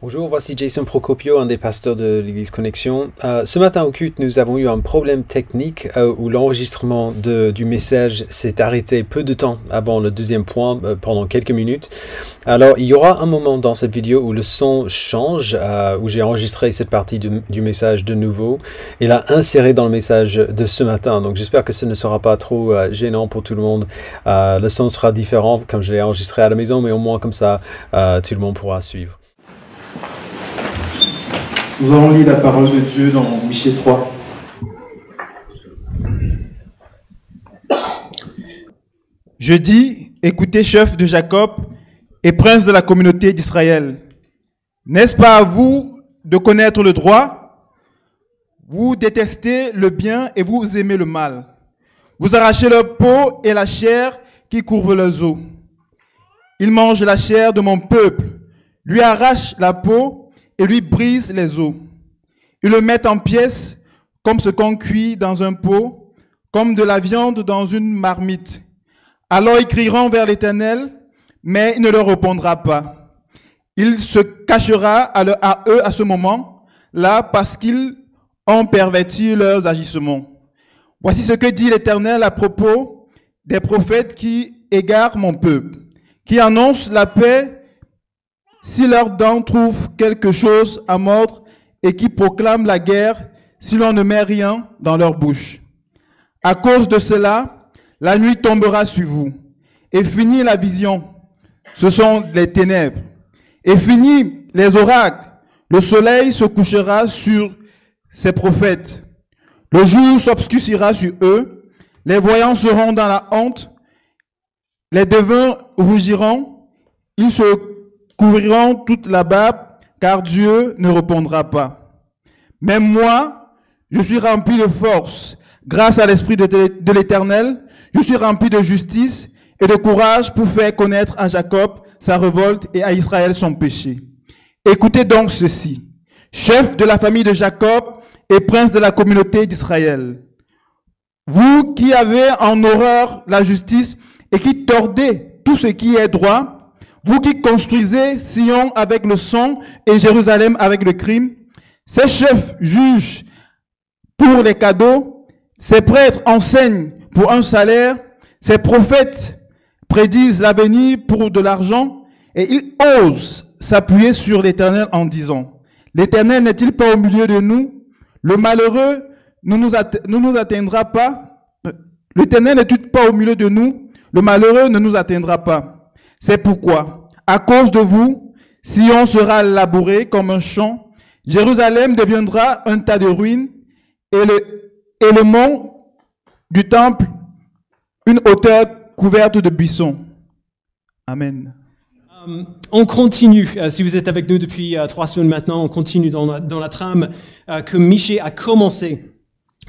Bonjour, voici Jason Procopio, un des pasteurs de l'Église Connexion. Euh, ce matin au culte, nous avons eu un problème technique euh, où l'enregistrement du message s'est arrêté peu de temps avant le deuxième point, euh, pendant quelques minutes. Alors, il y aura un moment dans cette vidéo où le son change, où j'ai enregistré cette partie du, du, message de nouveau et l'a inséré dans le message de ce matin. Donc, j'espère que ce ne sera pas trop gênant pour tout le monde. le son sera différent comme je l'ai enregistré à la maison, mais au moins comme ça, tout le monde pourra suivre. Nous allons lire la parole de Dieu dans Michée 3. Je dis, écoutez, chef de Jacob et prince de la communauté d'Israël, n'est-ce pas à vous de connaître le droit? Vous détestez le bien et vous aimez le mal. Vous arrachez leur peau et la chair qui couvre leurs os. Ils mangent la chair de mon peuple, lui arrachent la peau et lui brise les os. Ils le mettent en pièces comme ce qu'on cuit dans un pot, comme de la viande dans une marmite. Alors ils crieront vers l'Éternel, mais il ne leur répondra pas. Il se cachera à, eux à ce moment-là parce qu'ils ont perverti leurs agissements. Voici ce que dit l'Éternel à propos des prophètes qui égarent mon peuple, qui annoncent la paix si leurs dents trouvent quelque chose à mordre et qui proclament la guerre, si l'on ne met rien dans leur bouche. À cause de cela, la nuit tombera sur vous, et finit la vision. Ce sont les ténèbres. Et finit les oracles. Le soleil se couchera sur ses prophètes. Le jour s'obscurcira sur eux. Les voyants seront dans la honte. Les devins rougiront. Ils se couvriront toute la barbe, car Dieu ne répondra pas. Mais moi, je suis rempli de force, grâce à l'Esprit de l'Éternel, je suis rempli de justice et de courage pour faire connaître à Jacob sa révolte et à Israël son péché. Écoutez donc ceci, chef de la famille de Jacob et prince de la communauté d'Israël. Vous qui avez en horreur la justice et qui tordez tout ce qui est droit, vous qui construisez Sion avec le sang et Jérusalem avec le crime, ces chefs jugent pour les cadeaux, ces prêtres enseignent pour un salaire, ces prophètes prédisent l'avenir pour de l'argent, et ils osent s'appuyer sur l'Éternel en disant, l'Éternel n'est-il pas au milieu de nous? Le malheureux ne nous, atteindra pas. L'Éternel n'est-il pas au milieu de nous? Le malheureux ne nous atteindra pas. C'est pourquoi, à cause de vous, Sion sera labouré comme un champ, Jérusalem deviendra un tas de ruines, et le, et le mont du temple une hauteur couverte de buissons. Amen. Euh, on continue, euh, si vous êtes avec nous depuis euh, trois semaines maintenant, on continue dans la, trame que Miché a commencé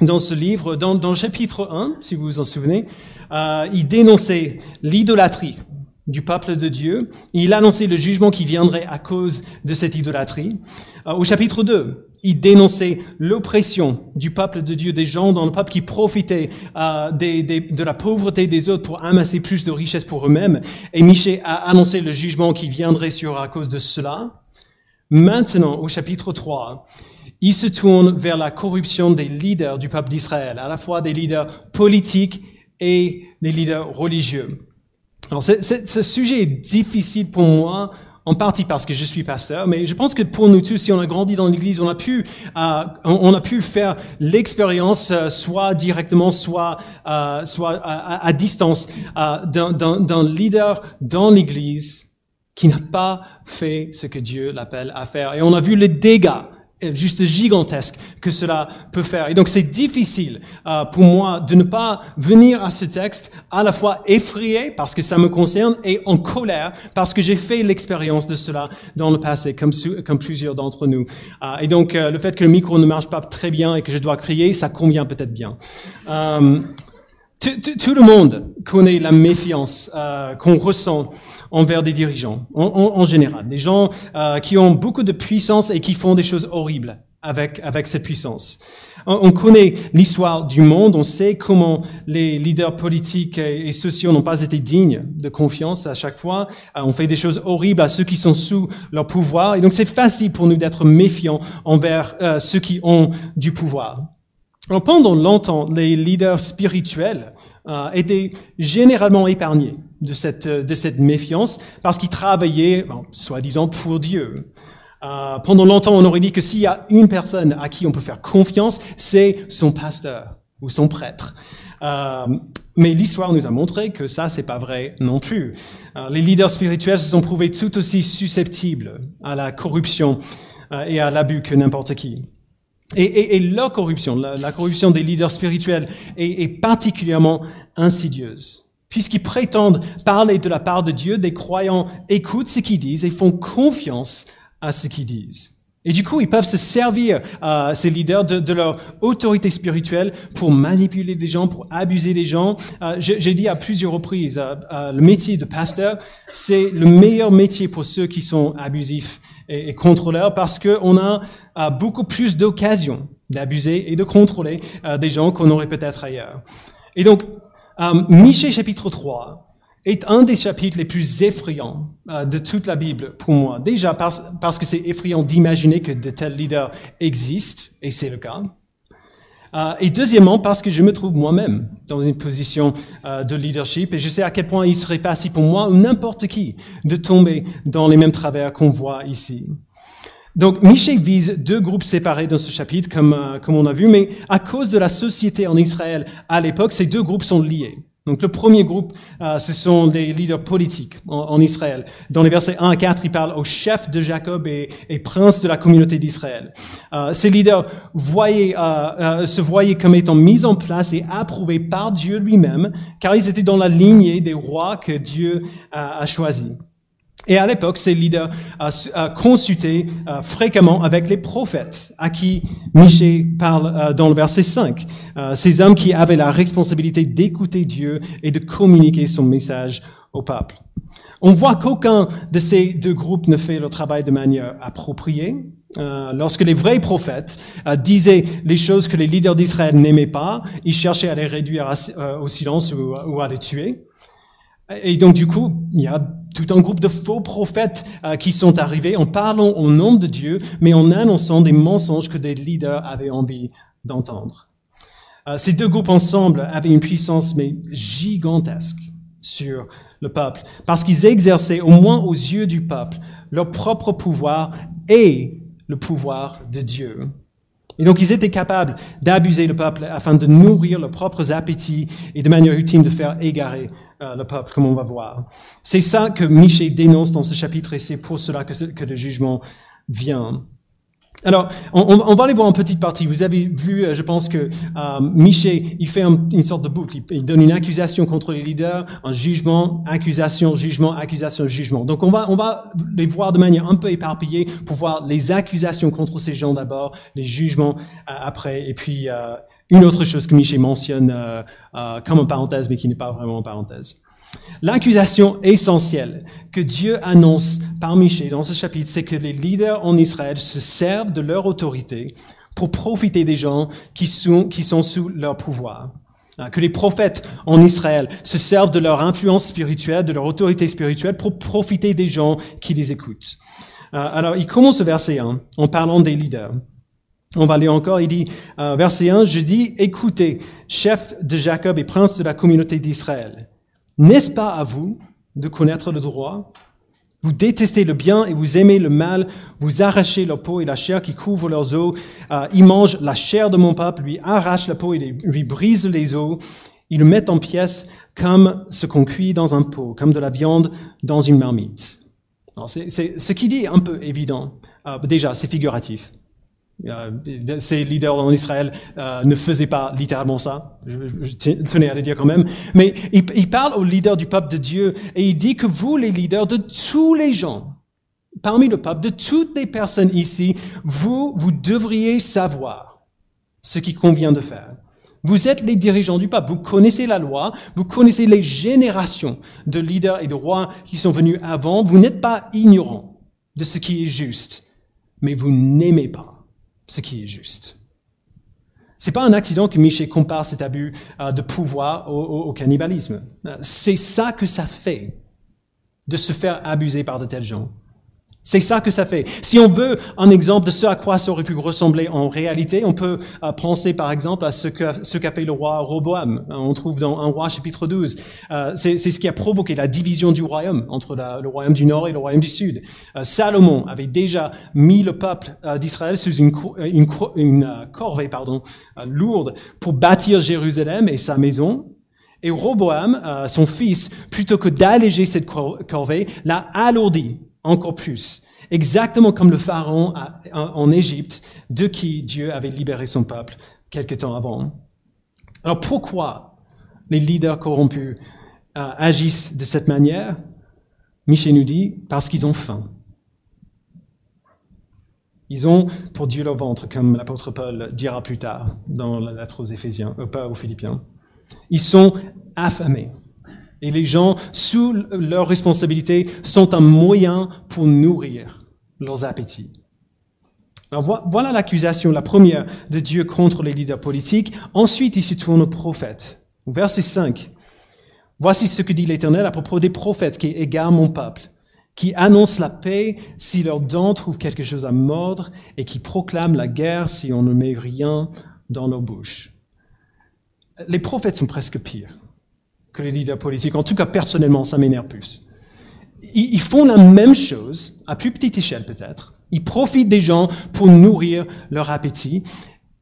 dans ce livre. Dans, dans le chapitre 1, si vous vous en souvenez, il dénonçait l'idolâtrie du peuple de Dieu. Il annonçait le jugement qui viendrait à cause de cette idolâtrie. Euh, au chapitre 2, il dénonçait l'oppression du peuple de Dieu, des gens dans le peuple qui profitaient euh, de la pauvreté des autres pour amasser plus de richesses pour eux-mêmes. Et Michée a annoncé le jugement qui viendrait sur à cause de cela. Maintenant, au chapitre 3, il se tourne vers la corruption des leaders du peuple d'Israël, à la fois des leaders politiques et des leaders religieux. Alors, ce sujet est difficile pour moi, en partie parce que je suis pasteur, mais je pense que pour nous tous, si on a grandi dans l'Église, on a pu, euh, on a pu faire l'expérience, euh, soit directement, soit, euh, soit à, à distance, euh, d'un leader dans l'Église qui n'a pas fait ce que Dieu l'appelle à faire. Et on a vu les dégâts juste gigantesque que cela peut faire. Et donc c'est difficile euh, pour moi de ne pas venir à ce texte à la fois effrayé parce que ça me concerne et en colère parce que j'ai fait l'expérience de cela dans le passé, comme, comme plusieurs d'entre nous. Euh, et donc euh, le fait que le micro ne marche pas très bien et que je dois crier, ça convient peut-être bien. Tout, le monde connaît la méfiance euh, qu'on ressent envers des dirigeants, en, général. Des gens euh, qui ont beaucoup de puissance et qui font des choses horribles avec, avec cette puissance. On, connaît l'histoire du monde, on sait comment les leaders politiques et, sociaux n'ont pas été dignes de confiance à chaque fois. Euh, on fait des choses horribles à ceux qui sont sous leur pouvoir. Et donc c'est facile pour nous d'être méfiants envers euh, ceux qui ont du pouvoir. Pendant longtemps, les leaders spirituels euh, étaient généralement épargnés de cette, de cette méfiance parce qu'ils travaillaient, soi-disant, pour Dieu. Euh, pendant longtemps, on aurait dit que s'il y a une personne à qui on peut faire confiance, c'est son pasteur ou son prêtre. Euh, mais l'histoire nous a montré que ça, c'est pas vrai non plus. Euh, les leaders spirituels se sont prouvés tout aussi susceptibles à la corruption euh, et à l'abus que n'importe qui. Et, et, et, leur corruption, la, la, corruption des leaders spirituels est, est particulièrement insidieuse. Puisqu'ils prétendent parler de la part de Dieu, des croyants écoutent ce qu'ils disent et font confiance à ce qu'ils disent. Et du coup, ils peuvent se servir, euh, ces leaders, de, de, leur autorité spirituelle pour manipuler des gens, pour abuser des gens. Euh, J'ai dit à plusieurs reprises, euh, euh, le métier de pasteur, c'est le meilleur métier pour ceux qui sont abusifs et, et contrôleurs parce qu'on a beaucoup plus d'occasions d'abuser et de contrôler euh, des gens qu'on aurait peut-être ailleurs. Et donc, Michée chapitre 3, est un des chapitres les plus effrayants euh, de toute la Bible pour moi. Déjà parce que c'est effrayant d'imaginer que de tels leaders existent, et c'est le cas. Euh, et deuxièmement, parce que je me trouve moi-même dans une position euh, de leadership et je sais à quel point il serait facile pour moi ou n'importe qui de tomber dans les mêmes travers qu'on voit ici. Donc, Michel vise deux groupes séparés dans ce chapitre, comme, euh, comme on a vu, mais à cause de la société en Israël à l'époque, ces deux groupes sont liés. Donc le premier groupe, euh, ce sont des leaders politiques en, Israël. Dans les versets 1 à 4, il parle au chef de Jacob et, et prince de la communauté d'Israël. Euh, ces leaders euh, se voyaient comme étant mis en place et approuvés par Dieu lui-même, car ils étaient dans la lignée des rois que Dieu a choisis. Et à l'époque, ces leaders euh, consultaient euh, fréquemment avec les prophètes, à qui Michée parle euh, dans le verset 5. Euh, ces hommes qui avaient la responsabilité d'écouter Dieu et de communiquer son message au peuple. On voit qu'aucun de ces deux groupes ne fait le travail de manière appropriée. Euh, lorsque les vrais prophètes disaient les choses que les leaders d'Israël n'aimaient pas, ils cherchaient à les réduire au silence ou, ou à les tuer. Et donc du coup, il y a tout un groupe de faux prophètes euh, qui sont arrivés en parlant au nom de Dieu, mais en annonçant des mensonges que des leaders avaient envie d'entendre. Euh, ces deux groupes ensemble avaient une puissance mais gigantesque sur le peuple, parce qu'ils exerçaient, au moins aux yeux du peuple, leur propre pouvoir et le pouvoir de Dieu. Et donc ils étaient capables d'abuser le peuple afin de nourrir leurs propres appétits et de manière ultime de faire égarer euh, le peuple, comme on va voir. C'est ça que Michée dénonce dans ce chapitre et c'est pour cela que le jugement vient. Alors, on, on, va aller voir en petite partie. Vous avez vu, euh, je pense que euh, Miché, il fait une sorte de boucle. Il, donne une accusation contre les leaders, un jugement, accusation, jugement, accusation, jugement. Donc, on va, on va les voir de manière un peu éparpillée pour voir les accusations contre ces gens d'abord, les jugements euh, après, et puis euh, une autre chose que Miché mentionne euh, comme en parenthèse, mais qui n'est pas vraiment en parenthèse. L'accusation essentielle que Dieu annonce par Michée dans ce chapitre, c'est que les leaders en Israël se servent de leur autorité pour profiter des gens qui sont, sous leur pouvoir. Ah, que les prophètes en Israël se servent de leur influence spirituelle, de leur autorité spirituelle pour profiter des gens qui les écoutent. Ah, alors, il commence au verset 1 en parlant des leaders. On va lire encore, il dit, euh, verset 1, je dis, écoutez, chef de Jacob et prince de la communauté d'Israël. N'est-ce pas à vous de connaître le droit? Vous détestez le bien et vous aimez le mal. Vous arrachez leur peau et la chair qui couvre leurs os. Euh, ils mangent la chair de mon peuple, lui arrachent la peau et lui brisent les os. Ils le mettent en pièces comme ce qu'on cuit dans un pot, comme de la viande dans une marmite. C'est ce qui dit un peu évident. Euh, déjà, c'est figuratif. Euh, ces leaders en Israël euh, ne faisaient pas littéralement ça. Je, tenais à le dire quand même. Mais il, il, parle aux leaders du peuple de Dieu et il dit que vous, les leaders de tous les gens, parmi le peuple, de toutes les personnes ici, vous, vous devriez savoir ce qui convient de faire. Vous êtes les dirigeants du peuple. Vous connaissez la loi. Vous connaissez les générations de leaders et de rois qui sont venus avant. Vous n'êtes pas ignorants de ce qui est juste, mais vous n'aimez pas ce qui est juste. C'est pas un accident que Michel compare cet abus euh, de pouvoir au, cannibalisme. Euh, c'est ça que ça fait de se faire abuser par de tels gens. C'est ça que ça fait. Si on veut un exemple de ce à quoi ça aurait pu ressembler en réalité, on peut euh, penser par exemple à ce qu'a fait le roi Roboam. Euh, on trouve dans un roi chapitre 12. Euh, c'est ce qui a provoqué la division du royaume entre le royaume du nord et le royaume du sud. Salomon avait déjà mis le peuple d'Israël sous une, corvée pardon, lourde pour bâtir Jérusalem et sa maison. Et Roboam, son fils, plutôt que d'alléger cette corvée, l'a alourdi encore plus. Exactement comme le pharaon en Égypte, de qui Dieu avait libéré son peuple quelque temps avant. Alors pourquoi les leaders corrompus euh, agissent de cette manière? Michel nous dit, parce qu'ils ont faim. Ils ont pour Dieu leur ventre, comme l'apôtre Paul dira plus tard dans la lettre aux Éphésiens, euh, aux Philippiens. Ils sont affamés. Et les gens, sous leur responsabilité, sont un moyen pour nourrir leurs appétits. Alors voilà l'accusation, la première de Dieu contre les leaders politiques. Ensuite, il se tourne aux prophètes. Verset 5. Voici ce que dit l'Éternel à propos des prophètes qui égarent mon peuple, qui annoncent la paix si leurs dents trouvent quelque chose à mordre et qui proclament la guerre si on ne met rien dans nos bouches. Les prophètes sont presque pires que les leaders politiques. En tout cas, personnellement, ça m'énerve plus. Ils font la même chose, à plus petite échelle peut-être. Ils profitent des gens pour nourrir leur appétit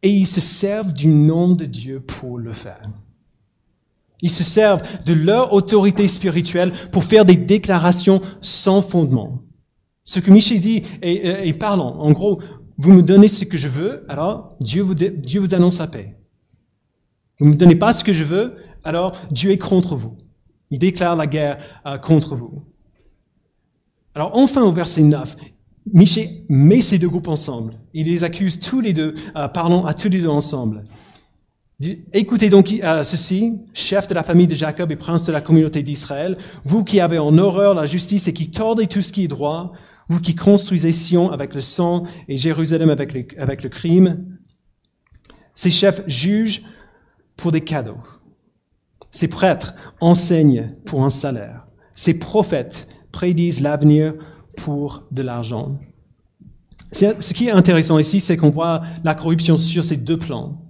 et ils se servent du nom de Dieu pour le faire. Ils se servent de leur autorité spirituelle pour faire des déclarations sans fondement. Ce que Michel dit est, parlant. En gros, vous me donnez ce que je veux, alors Dieu vous, Dieu vous annonce la paix. Vous ne me donnez pas ce que je veux, alors Dieu est contre vous. Il déclare la guerre euh, contre vous. Alors enfin au verset 9, Michel met ces deux groupes ensemble. Il les accuse tous les deux, euh, parlons à tous les deux ensemble. Écoutez donc euh, ceci, chef de la famille de Jacob et prince de la communauté d'Israël, vous qui avez en horreur la justice et qui tordez tout ce qui est droit, vous qui construisez Sion avec le sang et Jérusalem avec le, avec le crime, ces chefs jugent pour des cadeaux. Ces prêtres enseignent pour un salaire. Ces prophètes prédisent l'avenir pour de l'argent. Ce qui est intéressant ici, c'est qu'on voit la corruption sur ces deux plans,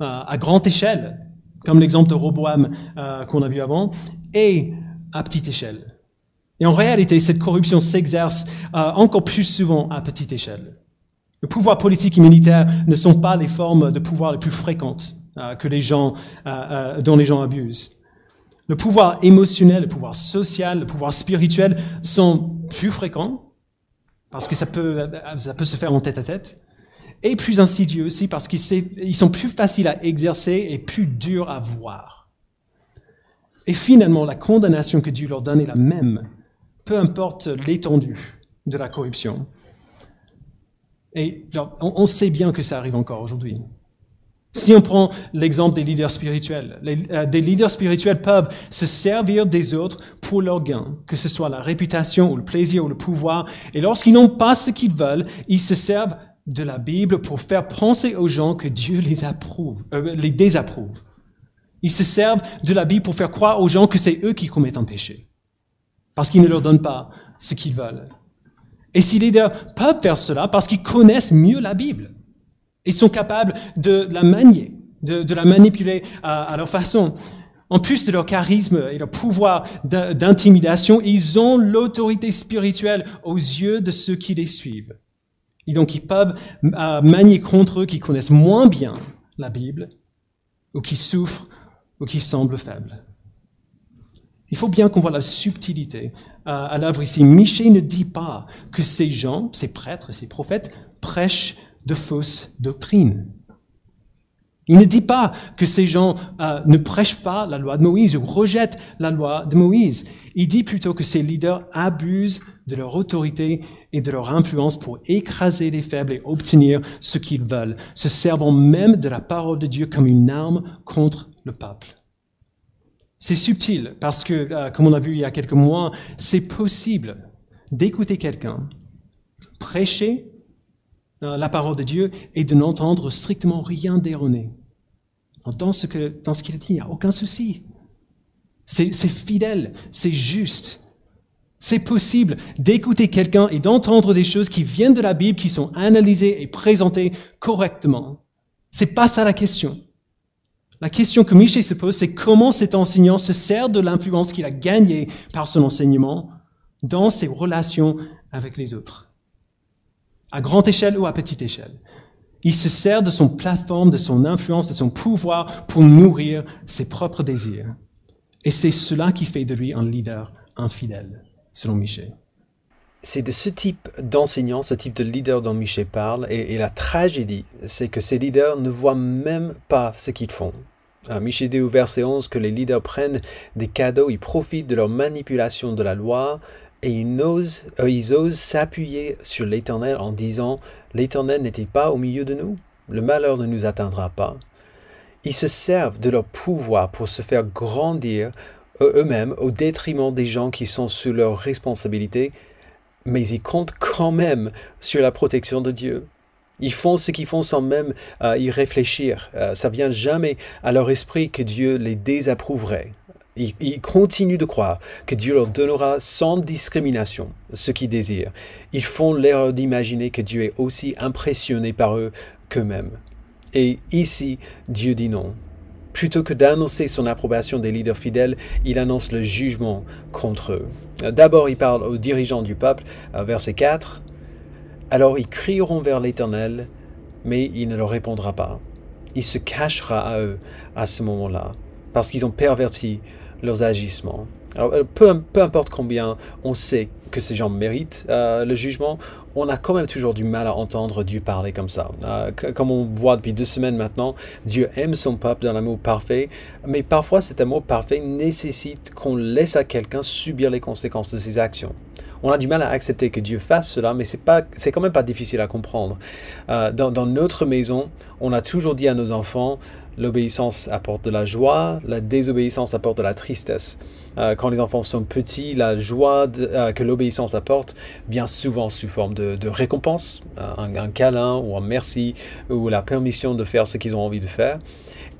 euh, à grande échelle, comme l'exemple de Roboam euh, qu'on a vu avant, et à petite échelle. Et en réalité, cette corruption s'exerce euh, encore plus souvent à petite échelle. Le pouvoir politique et militaire ne sont pas les formes de pouvoir les plus fréquentes que les gens, euh, euh, dont les gens abusent. Le pouvoir émotionnel, le pouvoir social, le pouvoir spirituel sont plus fréquents parce que ça peut, ça peut se faire en tête à tête, et plus insidieux aussi parce qu'ils sont plus faciles à exercer et plus durs à voir. Et finalement, la condamnation que Dieu leur donne est la même, peu importe l'étendue de la corruption. Et on sait bien que ça arrive encore aujourd'hui. Si on prend l'exemple des leaders spirituels, euh, des leaders spirituels peuvent se servir des autres pour leur gain, que ce soit la réputation ou le plaisir ou le pouvoir. Et lorsqu'ils n'ont pas ce qu'ils veulent, ils se servent de la Bible pour faire penser aux gens que Dieu les approuve, euh, les désapprouve. Ils se servent de la Bible pour faire croire aux gens que c'est eux qui commettent un péché, parce qu'ils ne leur donnent pas ce qu'ils veulent. Et si les leaders peuvent faire cela parce qu'ils connaissent mieux la Bible, ils sont capables de la manier, de, la manipuler à, leur façon. En plus de leur charisme et leur pouvoir d'intimidation, ils ont l'autorité spirituelle aux yeux de ceux qui les suivent. Et donc ils peuvent euh, manier contre eux qui connaissent moins bien la Bible, ou qui souffrent, ou qui semblent faibles. Il faut bien qu'on voit la subtilité euh, à l'œuvre ici. Michel ne dit pas que ces gens, ces prêtres, ces prophètes, prêchent de fausses doctrines. Il ne dit pas que ces gens euh, ne prêchent pas la loi de Moïse ou rejettent la loi de Moïse. Il dit plutôt que ces leaders abusent de leur autorité et de leur influence pour écraser les faibles et obtenir ce qu'ils veulent, se servant même de la parole de Dieu comme une arme contre le peuple. C'est subtil parce que, euh, comme on a vu il y a quelques mois, c'est possible d'écouter quelqu'un prêcher la parole de Dieu et de n'entendre strictement rien d'erroné. Dans ce qu'il a dit, il n'y a aucun souci. C'est fidèle, c'est juste. C'est possible d'écouter quelqu'un et d'entendre des choses qui viennent de la Bible, qui sont analysées et présentées correctement. C'est pas ça la question. La question que Michel se pose, c'est comment cet enseignant se sert de l'influence qu'il a gagnée par son enseignement dans ses relations avec les autres. À grande échelle ou à petite échelle. Il se sert de son plateforme, de son influence, de son pouvoir pour nourrir ses propres désirs. Et c'est cela qui fait de lui un leader infidèle, selon Michel. C'est de ce type d'enseignant, ce type de leader dont Michel parle, et, la tragédie, c'est que ces leaders ne voient même pas ce qu'ils font. Euh, Michel dit au verset 11 que les leaders prennent des cadeaux, ils profitent de leur manipulation de la loi, et ils osent, euh, ils osent s'appuyer sur l'Éternel en disant L'Éternel n'est-il pas au milieu de nous? Le malheur ne nous atteindra pas. Ils se servent de leur pouvoir pour se faire grandir eux-mêmes au détriment des gens qui sont sous leur responsabilité, mais ils comptent quand même sur la protection de Dieu. Ils font ce qu'ils font sans même euh, y réfléchir. Euh, ça vient jamais à leur esprit que Dieu les désapprouverait. Ils, continuent de croire que Dieu leur donnera sans discrimination ce qu'ils désirent. Ils font l'erreur d'imaginer que Dieu est aussi impressionné par eux qu'eux-mêmes. Et ici, Dieu dit non. Plutôt que d'annoncer son approbation des leaders fidèles, il annonce le jugement contre eux. D'abord, il parle aux dirigeants du peuple, verset 4. Alors ils crieront vers l'Éternel, mais il ne leur répondra pas. Il se cachera à eux à ce moment-là, parce qu'ils ont perverti leurs agissements. Alors, euh, peu, peu, importe combien on sait que ces gens méritent euh, le jugement, on a quand même toujours du mal à entendre Dieu parler comme ça. Euh, comme on voit depuis deux semaines maintenant, Dieu aime son peuple dans l'amour parfait, mais parfois cet amour parfait nécessite qu'on laisse à quelqu'un subir les conséquences de ses actions. On a du mal à accepter que Dieu fasse cela, mais c'est pas, c'est quand même pas difficile à comprendre. dans notre maison, on a toujours dit à nos enfants, L'obéissance apporte de la joie, la désobéissance apporte de la tristesse. Euh, quand les enfants sont petits, la joie euh, que l'obéissance apporte vient souvent sous forme de, récompense, un, un, câlin ou un merci ou la permission de faire ce qu'ils ont envie de faire.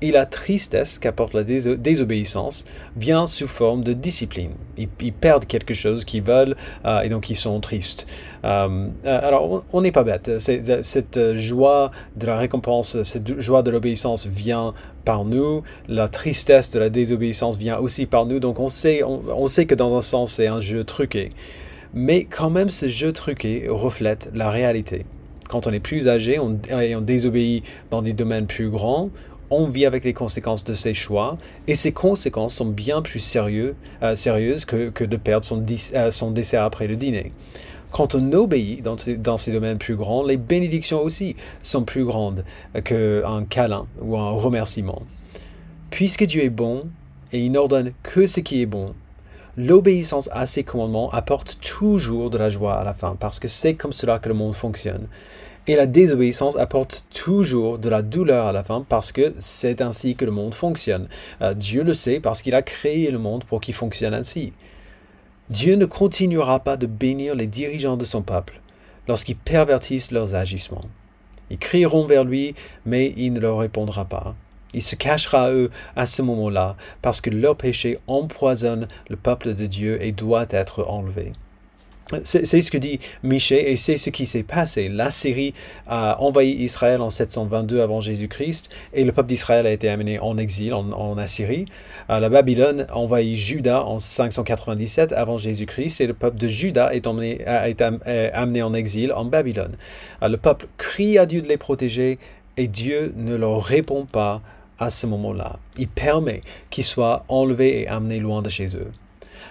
Et la tristesse qu'apporte la désobéissance vient sous forme de discipline. Ils, perdent quelque chose qu'ils veulent euh, et donc ils sont tristes. Euh, euh, alors on n'est pas bête. Cette joie de la récompense, cette joie de l'obéissance vient par nous. La tristesse de la désobéissance vient aussi par nous. Donc on sait, on sait que dans un sens c'est un jeu truqué. Mais quand même ce jeu truqué reflète la réalité quand on est plus âgé on, et on désobéit dans des domaines plus grands, on vit avec les conséquences de ses choix, et ces conséquences sont bien plus sérieux, euh, sérieuses que, de perdre son, euh, son, dessert après le dîner. Quand on obéit dans ces, domaines plus grands, les bénédictions aussi sont plus grandes qu'un câlin ou un remerciement. Puisque Dieu est bon et il n'ordonne que ce qui est bon, l'obéissance à ses commandements apporte toujours de la joie à la fin, parce que c'est comme cela que le monde fonctionne. Et la désobéissance apporte toujours de la douleur à la fin parce que c'est ainsi que le monde fonctionne. Euh, Dieu le sait parce qu'il a créé le monde pour qu'il fonctionne ainsi. Dieu ne continuera pas de bénir les dirigeants de son peuple lorsqu'ils pervertissent leurs agissements. Ils crieront vers lui, mais il ne leur répondra pas. Il se cachera à eux à ce moment-là, parce que leur péché empoisonne le peuple de Dieu et doit être enlevé. C'est ce que dit Michel et c'est ce qui s'est passé. La Syrie a envahi Israël en 722 avant Jésus-Christ et le peuple d'Israël a été amené en exil en, Assyrie. Euh, la Babylone a envahi Juda en 597 avant Jésus-Christ et le peuple de Juda est emmené, a été amené en exil en Babylone. Euh, le peuple crie à Dieu de les protéger et Dieu ne leur répond pas à ce moment-là. Il permet qu'ils soient enlevés et amenés loin de chez eux.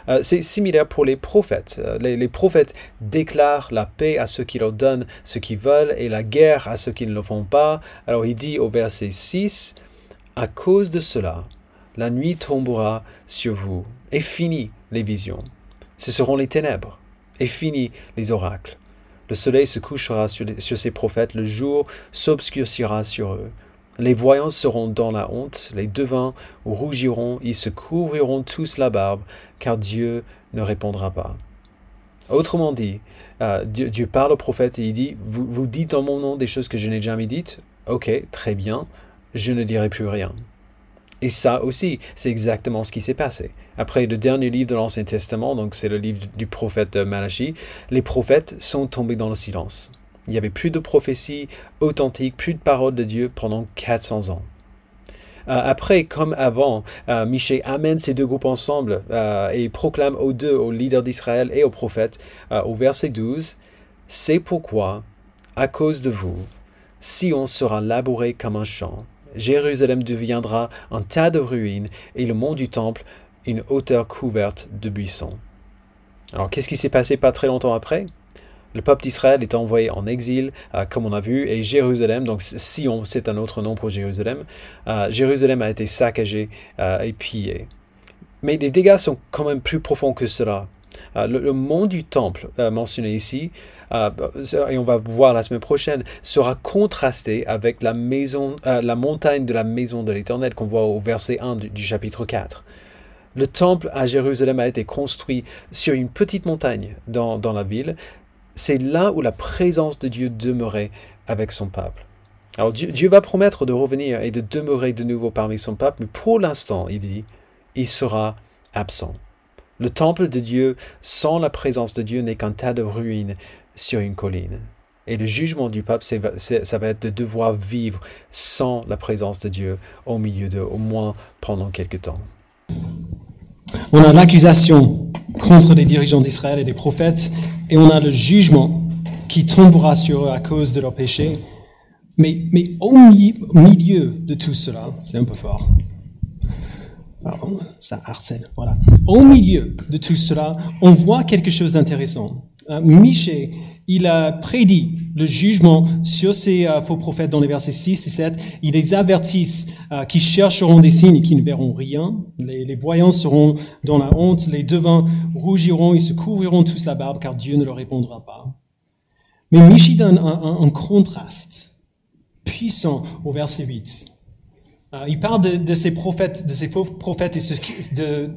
Euh, c'est similaire pour les prophètes. Euh, les, prophètes déclarent la paix à ceux qui leur donnent ce qu'ils veulent et la guerre à ceux qui ne le font pas. Alors il dit au verset 6, À cause de cela, la nuit tombera sur vous et finit les visions. Ce seront les ténèbres et finit les oracles. Le soleil se couchera sur, sur ces prophètes, le jour s'obscurcira sur eux. Les voyants seront dans la honte, les devins rougiront, ils se couvriront tous la barbe, car Dieu ne répondra pas. Autrement dit, euh, Dieu, parle au prophète et il dit, vous, vous dites en mon nom des choses que je n'ai jamais dites? Ok, très bien, je ne dirai plus rien. Et ça aussi, c'est exactement ce qui s'est passé. Après le dernier livre de l'Ancien Testament, donc c'est le livre du prophète Malachi, les prophètes sont tombés dans le silence. Il n'y avait plus de prophéties authentiques, plus de paroles de Dieu pendant 400 ans. Euh, après, comme avant, euh, Michée amène ces deux groupes ensemble euh, et proclame aux deux, aux leaders d'Israël et aux prophètes, au verset 12, C'est pourquoi, à cause de vous, Sion sera labouré comme un champ, Jérusalem deviendra un tas de ruines et le mont du temple une hauteur couverte de buissons. Alors qu'est-ce qui s'est passé pas très longtemps après? Le peuple d'Israël est envoyé en exil, euh, comme on a vu, et Jérusalem, donc Sion, c'est un autre nom pour Jérusalem, euh, Jérusalem a été saccagé euh, et pillé. Mais les dégâts sont quand même plus profonds que cela. Le, mont du temple mentionné ici, et on va voir la semaine prochaine, sera contrasté avec la maison, la montagne de la maison de l'Éternel qu'on voit au verset 1 du, du chapitre 4. Le temple à Jérusalem a été construit sur une petite montagne dans, dans la ville, c'est là où la présence de Dieu demeurait avec son peuple. Alors Dieu, va promettre de revenir et de demeurer de nouveau parmi son peuple, mais pour l'instant, il dit, il sera absent. Le temple de Dieu sans la présence de Dieu n'est qu'un tas de ruines sur une colline. Et le jugement du peuple, ça va être de devoir vivre sans la présence de Dieu au milieu d'eux, au moins pendant quelque temps. On a l'accusation contre les dirigeants d'Israël et des prophètes, et on a le jugement qui tombera sur eux à cause de leurs péchés. Mais, mais au milieu de tout cela, c'est un peu fort. Pardon, ça harcèle, voilà. Au milieu de tout cela, on voit quelque chose d'intéressant. Euh, Michée il a prédit le jugement sur ces euh, faux prophètes dans les versets 6 et 7. Il les avertissent euh, qui chercheront des signes et qui ne verront rien. Les, voyants seront dans la honte, les devins rougiront, ils se couvriront tous la barbe car Dieu ne leur répondra pas. Mais Michi donne un, contraste puissant au verset 8. Euh, il parle de, ces prophètes, de ces faux prophètes et de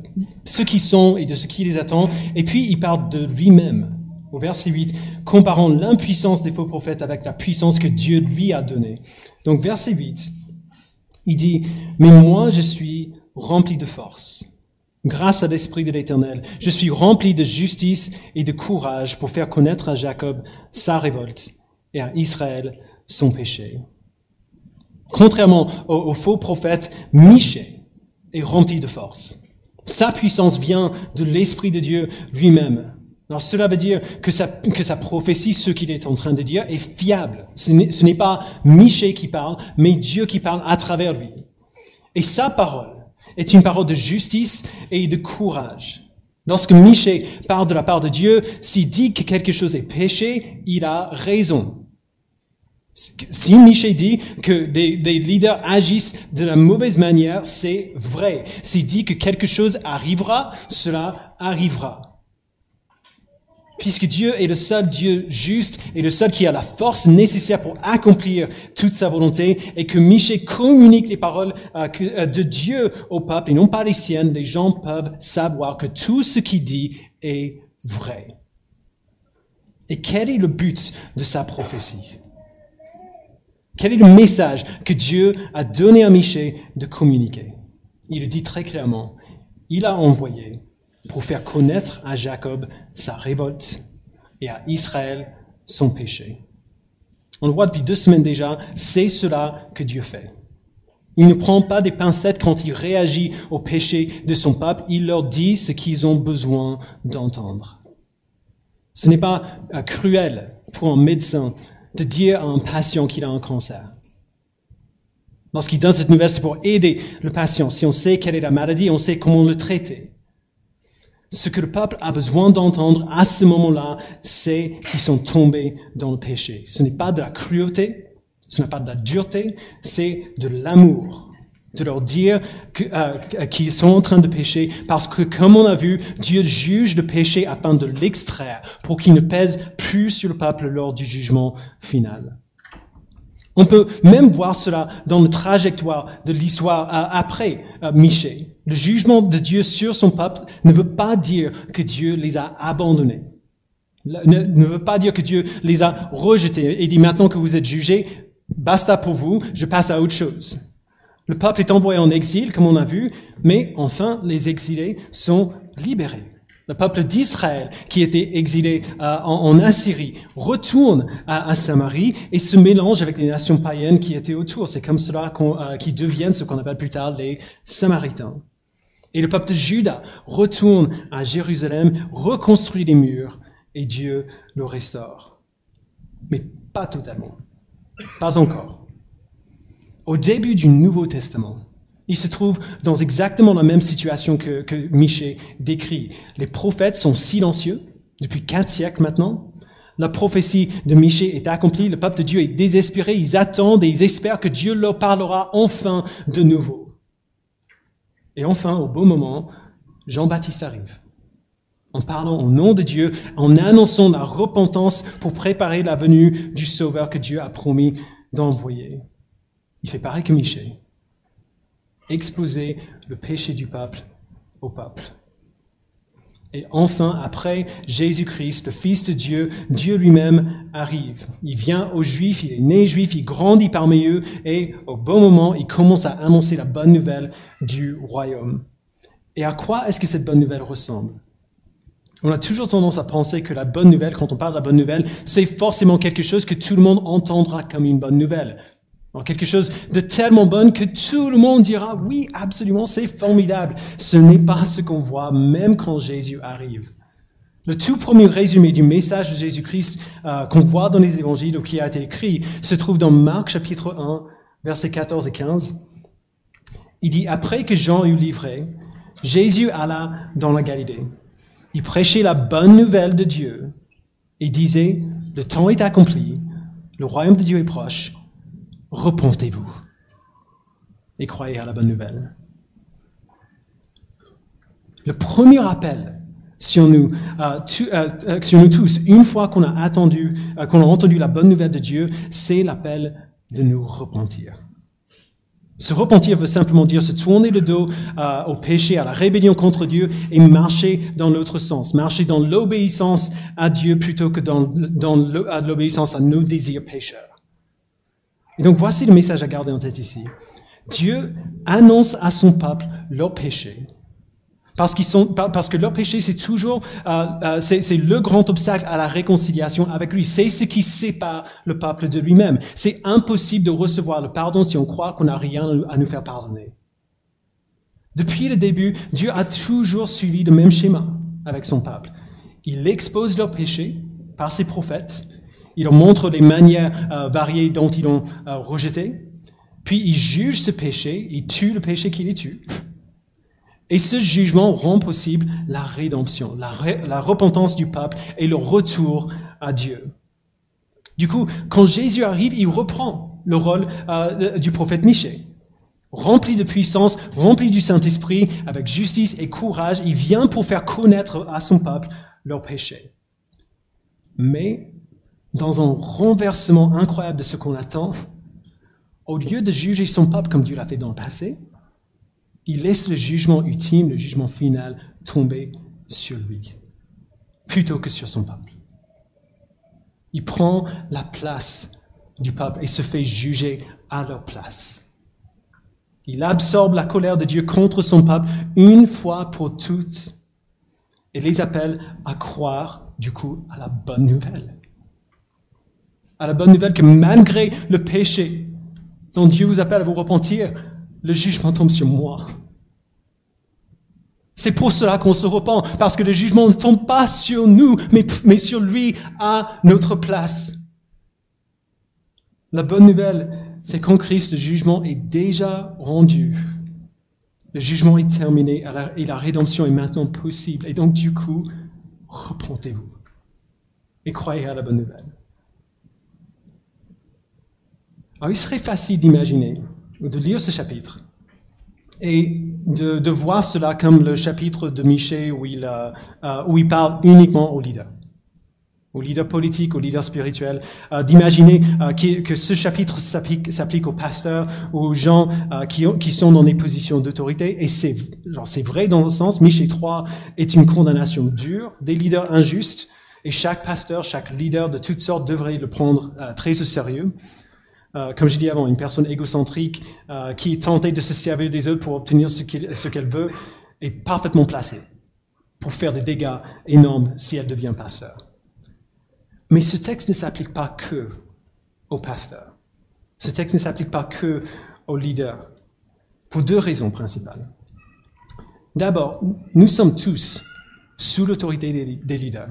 ceux qui sont et de ce qui les attend. Et puis il parle de lui-même au verset 8, comparant l'impuissance des faux prophètes avec la puissance que Dieu lui a donnée. Donc verset 8, il dit, mais moi je suis rempli de force. Grâce à l'Esprit de l'Éternel, je suis rempli de justice et de courage pour faire connaître à Jacob sa révolte et à Israël son péché. Contrairement aux, faux prophètes, Michée est rempli de force. Sa puissance vient de l'Esprit de Dieu lui-même. Alors cela veut dire que sa, que sa prophétie, ce qu'il est en train de dire, est fiable. Ce n'est pas Michée qui parle, mais Dieu qui parle à travers lui. Et sa parole est une parole de justice et de courage. Lorsque Michée parle de la part de Dieu, s'il dit que quelque chose est péché, il a raison. Si Michée dit que des, des, leaders agissent de la mauvaise manière, c'est vrai. S'il dit que quelque chose arrivera, cela arrivera puisque Dieu est le seul Dieu juste et le seul qui a la force nécessaire pour accomplir toute sa volonté et que Michée communique les paroles euh, euh, de Dieu au peuple et non pas les siennes, les gens peuvent savoir que tout ce qu'il dit est vrai. Et quel est le but de sa prophétie? Quel est le message que Dieu a donné à Michée de communiquer? Il le dit très clairement. Il a envoyé pour faire connaître à Jacob sa révolte et à Israël son péché. On le voit depuis deux semaines déjà, c'est cela que Dieu fait. Il ne prend pas des pincettes quand il réagit au péché de son peuple, il leur dit ce qu'ils ont besoin d'entendre. Ce n'est pas euh, cruel pour un médecin de dire à un patient qu'il a un cancer. Lorsqu'il donne cette nouvelle, c'est pour aider le patient. Si on sait quelle est la maladie, on sait comment le traiter. Ce que le peuple a besoin d'entendre à ce moment-là, c'est qu'ils sont tombés dans le péché. Ce n'est pas de la cruauté, ce n'est pas de la dureté, c'est de l'amour. De leur dire euh, qu'ils sont en train de pécher parce que, comme on a vu, Dieu juge le péché afin de l'extraire pour qu'il ne pèse plus sur le peuple lors du jugement final. On peut même voir cela dans la trajectoire de l'histoire euh, après euh, Michée. Le jugement de Dieu sur son peuple ne veut pas dire que Dieu les a abandonnés. Ne, ne veut pas dire que Dieu les a rejetés et dit maintenant que vous êtes jugés, basta pour vous, je passe à autre chose. Le peuple est envoyé en exil, comme on a vu, mais enfin, les exilés sont libérés. Le peuple d'Israël, qui était exilé euh, en, Assyrie, retourne à, Samarie et se mélange avec les nations païennes qui étaient autour. C'est comme cela euh, qui deviennent ce qu'on appelle plus tard les Samaritains. Et le peuple de Juda retourne à Jérusalem, reconstruit les murs, et Dieu le restaure. Mais pas totalement. Pas encore au début du Nouveau Testament, il se trouve dans exactement la même situation que, que Michée décrit. Les prophètes sont silencieux depuis quatre siècles maintenant. La prophétie de Michée est accomplie, le peuple de Dieu est désespéré, ils attendent et ils espèrent que Dieu leur parlera enfin de nouveau. Et enfin, au bon moment, Jean-Baptiste arrive. En parlant au nom de Dieu, en annonçant la repentance pour préparer la venue du Sauveur que Dieu a promis d'envoyer. Il fait pareil que Michel. Exposer le péché du peuple au peuple. Et enfin, après Jésus-Christ, le Fils de Dieu, Dieu lui-même arrive. Il vient aux Juifs, il est né juif, il grandit parmi eux, et au bon moment, il commence à annoncer la bonne nouvelle du royaume. Et à quoi est-ce que cette bonne nouvelle ressemble? On a toujours tendance à penser que la bonne nouvelle, quand on parle de la bonne nouvelle, c'est forcément quelque chose que tout le monde entendra comme une bonne nouvelle quelque chose de tellement bon que tout le monde dira oui, absolument, c'est formidable. Ce n'est pas ce qu'on voit même quand Jésus arrive. Le tout premier résumé du message de Jésus-Christ euh, qu'on voit dans les évangiles ou qui a été écrit se trouve dans Marc chapitre 1, versets 14 et 15. Il dit, après que Jean eut livré, Jésus alla dans la Galilée. Il prêchait la bonne nouvelle de Dieu et disait, le temps est accompli, le royaume de Dieu est proche, repentez-vous et croyez à la bonne nouvelle. Le premier appel sur nous, euh, euh, euh, sur nous tous, une fois qu'on a attendu, qu'on a entendu la bonne nouvelle de Dieu, c'est l'appel de nous repentir. Se repentir veut simplement dire se tourner le dos au péché, à la rébellion contre Dieu et marcher dans l'autre sens, marcher dans l'obéissance à Dieu plutôt que dans, dans l'obéissance à nos désirs pécheurs. Et donc voici le message à garder en tête ici. Dieu annonce à son peuple leur péché. Parce, qu'ils sont, parce que leur péché, c'est toujours, euh, euh, c'est, le grand obstacle à la réconciliation avec lui. C'est ce qui sépare le peuple de lui-même. C'est impossible de recevoir le pardon si on croit qu'on n'a rien à nous faire pardonner. Depuis le début, Dieu a toujours suivi le même schéma avec son peuple. Il expose leurs péchés par ses prophètes, il leur montre les manières euh, variées dont ils ont euh, rejeté. Puis il juge ce péché, il tue le péché qui les tue. Et ce jugement rend possible la rédemption, la, repentance du peuple et le retour à Dieu. Du coup, quand Jésus arrive, il reprend le rôle euh, du prophète Michée. Rempli de puissance, rempli du Saint-Esprit, avec justice et courage, il vient pour faire connaître à son peuple leurs péchés. Mais dans un renversement incroyable de ce qu'on attend, au lieu de juger son peuple comme Dieu l'a fait dans le passé, il laisse le jugement ultime, le jugement final, tomber sur lui, plutôt que sur son peuple. Il prend la place du peuple et se fait juger à leur place. Il absorbe la colère de Dieu contre son peuple une fois pour toutes et les appelle à croire, du coup, à la bonne nouvelle à la bonne nouvelle que malgré le péché dont Dieu vous appelle à vous repentir, le jugement tombe sur moi. C'est pour cela qu'on se repent, parce que le jugement ne tombe pas sur nous, mais, mais sur lui à notre place. La bonne nouvelle, c'est qu'en Christ, le jugement est déjà rendu. Le jugement est terminé et la rédemption est maintenant possible. Et donc, du coup, repentez-vous et croyez à la bonne nouvelle. Alors, il serait facile d'imaginer, de lire ce chapitre, et de, de, voir cela comme le chapitre de Michel où il, euh, euh, où il parle uniquement aux leaders, aux leaders politiques, aux leaders spirituels, euh, d'imaginer que, que, ce chapitre s'applique aux pasteurs, aux gens qui, qui, sont dans des positions d'autorité, et c'est c'est vrai dans un sens, Michel 3 est une condamnation dure des leaders injustes, Et chaque pasteur, chaque leader de toutes sortes devrait le prendre très au sérieux. Euh, comme je dis avant, une personne égocentrique euh, qui est de se servir des autres pour obtenir ce qu'elle veut est parfaitement placée pour faire des dégâts énormes si elle devient pasteur. Mais ce texte ne s'applique pas que aux pasteurs. Ce texte ne s'applique pas que aux leaders, pour deux raisons principales. D'abord, nous sommes tous sous l'autorité des leaders.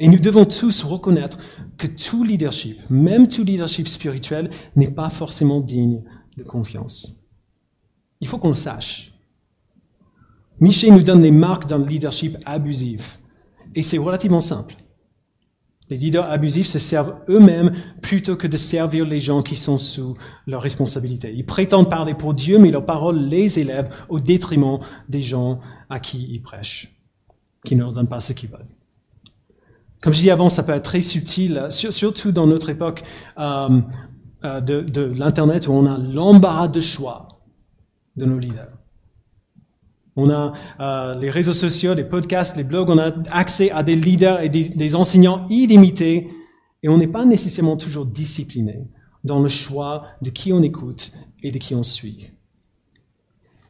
Et nous devons tous reconnaître que tout leadership, même tout leadership spirituel, n'est pas forcément digne de confiance. Il faut qu'on le sache. Michel nous donne les marques d'un leadership abusif. Et c'est relativement simple. Les leaders abusifs se servent eux-mêmes plutôt que de servir les gens qui sont sous leur responsabilité. Ils prétendent parler pour Dieu, mais leurs paroles les élèvent au détriment des gens à qui ils prêchent, qui ne leur donnent pas ce qu'ils veulent. Comme je dis avant, ça peut être très subtil, surtout dans notre époque euh, euh, de, l'Internet où on a l'embarras de choix de nos leaders. On a euh, les réseaux sociaux, les podcasts, les blogs, on a accès à des leaders et des enseignants illimités et on n'est pas nécessairement toujours discipliné dans le choix de qui on écoute et de qui on suit.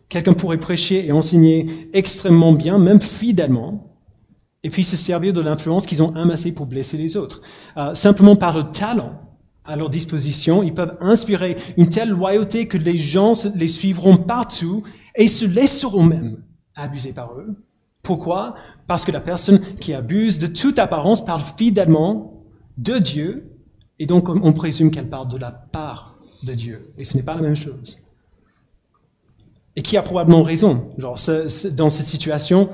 Quelqu'un pourrait prêcher et enseigner extrêmement bien, même fidèlement, et puis se servir de l'influence qu'ils ont amassée pour blesser les autres. Euh, simplement par le talent à leur disposition, ils peuvent inspirer une telle loyauté que les gens les suivront partout et se laisseront même abuser par eux. Pourquoi? Parce que la personne qui abuse de toute apparence parle fidèlement de Dieu, et donc on présume qu'elle parle de la part de Dieu. Et ce n'est pas la même chose. Et qui a probablement raison Genre, dans cette situation,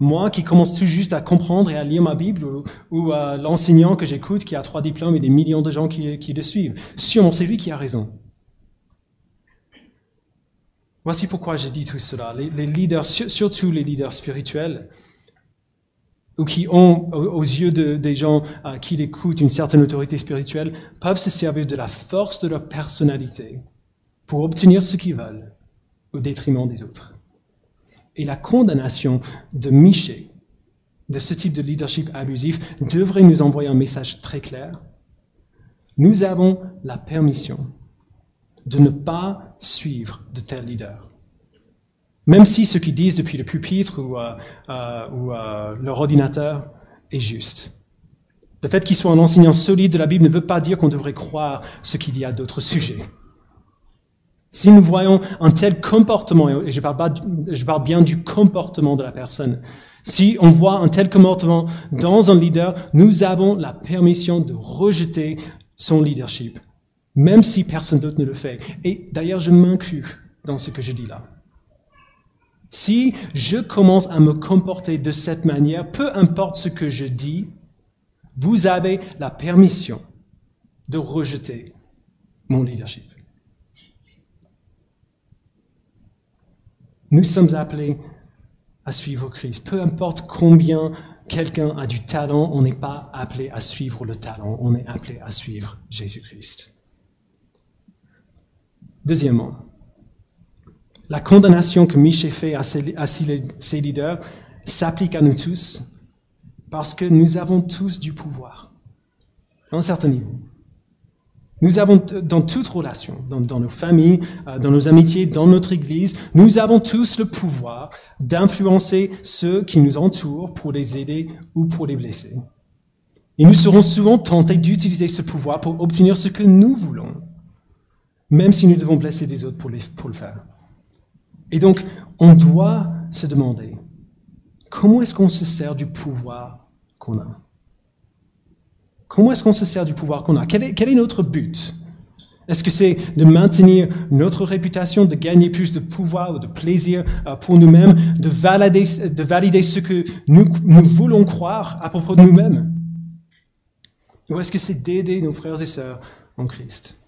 moi qui commence tout juste à comprendre et à lire ma Bible, ou, l'enseignant que j'écoute qui a trois diplômes et des millions de gens qui, le suivent? Sûrement, c'est lui qui a raison. Voici pourquoi j'ai dit tout cela. Les, leaders, surtout les leaders spirituels, ou qui ont aux yeux des gens à qui écoutent une certaine autorité spirituelle, peuvent se servir de la force de leur personnalité pour obtenir ce qu'ils veulent au détriment des autres et la condamnation de Miché, de ce type de leadership abusif, devrait nous envoyer un message très clair. Nous avons la permission de ne pas suivre de tels leaders. Même si ce qu'ils disent depuis le pupitre ou, euh, euh, euh, leur ordinateur est juste. Le fait qu'ils soient un enseignant solide de la Bible ne veut pas dire qu'on devrait croire ce qu'il y a d'autres sujets. Si nous voyons un tel comportement, et je parle, pas, je parle bien du comportement de la personne, si on voit un tel comportement dans un leader, nous avons la permission de rejeter son leadership, même si personne d'autre ne le fait. Et d'ailleurs, je m'inclus dans ce que je dis là. Si je commence à me comporter de cette manière, peu importe ce que je dis, vous avez la permission de rejeter mon leadership. Nous sommes appelés à suivre Christ. Peu importe combien quelqu'un a du talent, on n'est pas appelé à suivre le talent, on est appelé à suivre Jésus-Christ. Deuxièmement, la condamnation que Michel fait à ses, leaders s'applique à nous tous parce que nous avons tous du pouvoir, à un certain niveau. Nous avons, dans toute relation, dans, nos familles, euh, dans nos amitiés, dans notre Église, nous avons tous le pouvoir d'influencer ceux qui nous entourent pour les aider ou pour les blesser. Et nous serons souvent tentés d'utiliser ce pouvoir pour obtenir ce que nous voulons, même si nous devons blesser des autres pour, pour le faire. Et donc, on doit se demander, comment est-ce qu'on se sert du pouvoir qu'on a? Comment est-ce qu'on se sert du pouvoir qu'on a? Quel est, notre but? Est-ce que c'est de maintenir notre réputation, de gagner plus de pouvoir ou de plaisir euh, pour nous-mêmes, de valider, de valider ce que nous, voulons croire à propos de nous-mêmes? Ou est-ce que c'est d'aider nos frères et sœurs en Christ?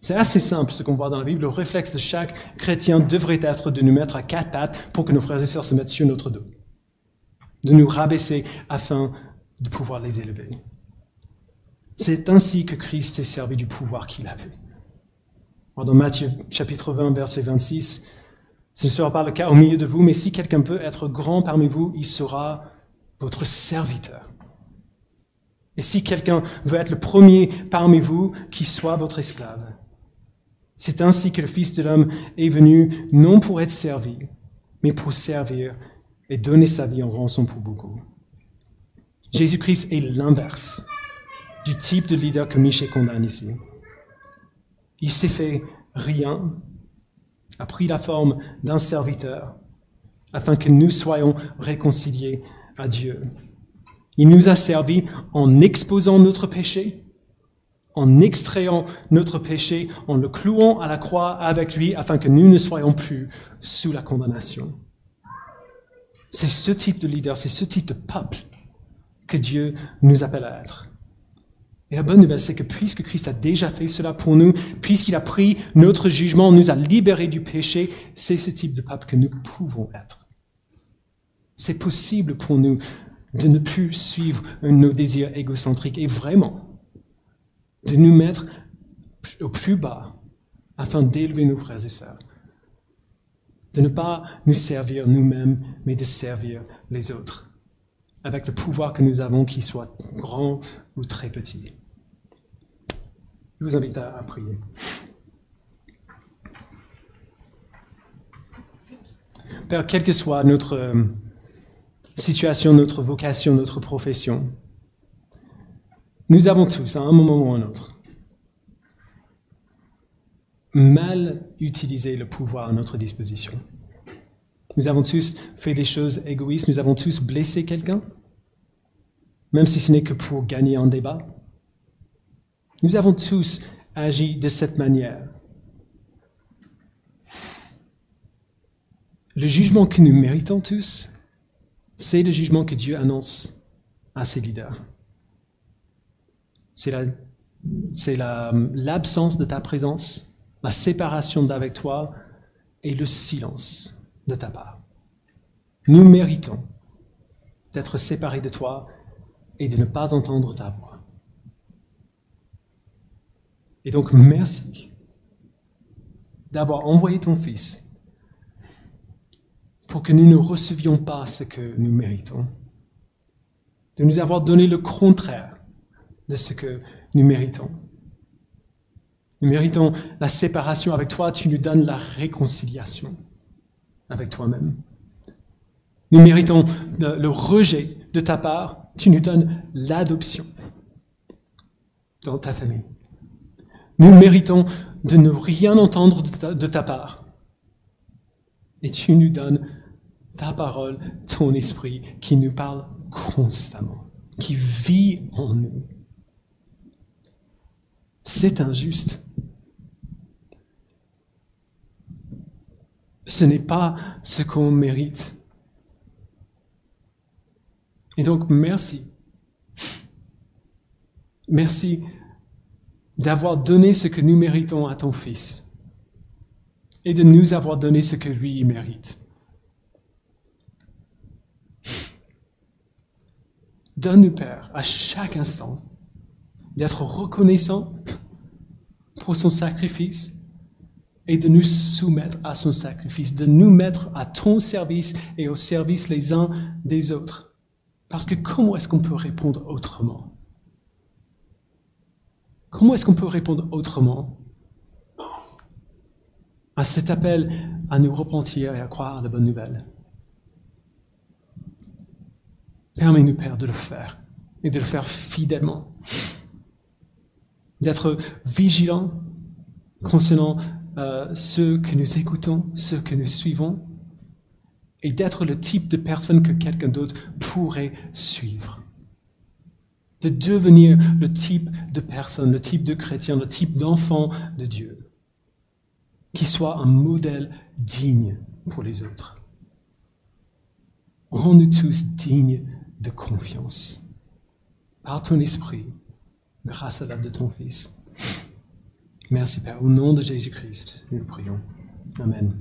C'est assez simple ce qu'on voit dans la Bible. Le réflexe de chaque chrétien devrait être de nous mettre à quatre pattes pour que nos frères et sœurs se mettent sur notre dos. De nous rabaisser afin de pouvoir les élever. C'est ainsi que Christ s'est servi du pouvoir qu'il avait. Dans Matthieu chapitre 20, verset 26, ce ne sera pas le cas au milieu de vous, mais si quelqu'un veut être grand parmi vous, il sera votre serviteur. Et si quelqu'un veut être le premier parmi vous, qu'il soit votre esclave. C'est ainsi que le Fils de l'homme est venu, non pour être servi, mais pour servir et donner sa vie en rançon pour beaucoup. Jésus-Christ est l'inverse du type de leader que Michel condamne ici. Il s'est fait rien, a pris la forme d'un serviteur, afin que nous soyons réconciliés à Dieu. Il nous a servi en exposant notre péché, en extrayant notre péché, en le clouant à la croix avec lui, afin que nous ne soyons plus sous la condamnation. C'est ce type de leader, c'est ce type de peuple que Dieu nous appelle à être. Et la bonne nouvelle, c'est que puisque Christ a déjà fait cela pour nous, puisqu'il a pris notre jugement, nous a libérés du péché, c'est ce type de peuple que nous pouvons être. C'est possible pour nous de ne plus suivre nos désirs égocentriques et vraiment de nous mettre au plus bas afin d'élever nos frères et sœurs. De ne pas nous servir nous-mêmes, mais de servir les autres avec le pouvoir que nous avons, qu'il soit grand ou très petit. Je vous invite à, prier. Père, quelle que soit notre euh, situation, notre vocation, notre profession, nous avons tous, à un moment ou à un autre, mal utilisé le pouvoir à notre disposition. Nous avons tous fait des choses égoïstes, nous avons tous blessé quelqu'un, même si ce n'est que pour gagner un débat. Nous avons tous agi de cette manière. Le jugement que nous méritons tous, c'est le jugement que Dieu annonce à ses leaders. C'est l'absence de ta présence, la séparation d'avec toi et le silence de ta part. Nous méritons d'être séparés de toi et de ne pas entendre ta voix. Et donc, merci d'avoir envoyé ton Fils pour que nous ne recevions pas ce que nous méritons, de nous avoir donné le contraire de ce que nous méritons. Nous méritons la séparation avec toi, tu nous donnes la réconciliation avec toi-même. Nous méritons le rejet de ta part. Tu nous donnes l'adoption dans ta famille. Nous méritons de ne rien entendre de ta, part. Et tu nous donnes ta parole, ton esprit qui nous parle constamment, qui vit en nous. C'est injuste. Ce n'est pas ce qu'on mérite. Et donc, merci. Merci d'avoir donné ce que nous méritons à ton Fils et de nous avoir donné ce que lui mérite. Donne-nous, Père, à chaque instant, d'être reconnaissant pour son sacrifice et de nous soumettre à son sacrifice, de nous mettre à ton service et au service les uns des autres. Parce que comment est-ce qu'on peut répondre autrement? Comment est-ce qu'on peut répondre autrement à cet appel à nous repentir et à croire à la bonne nouvelle? Permets-nous, Père, de le faire et de le faire fidèlement. D'être vigilant concernant euh, ceux que nous écoutons, ceux que nous suivons, et d'être le type de personne que quelqu'un d'autre pourrait suivre. De devenir le type de personne, le type de chrétien, le type d'enfant de Dieu, qui soit un modèle digne pour les autres. Rends-nous tous dignes de confiance par ton esprit, grâce à l'œuvre de ton Fils. Merci Père, au nom de Jésus-Christ, nous prions. Amen.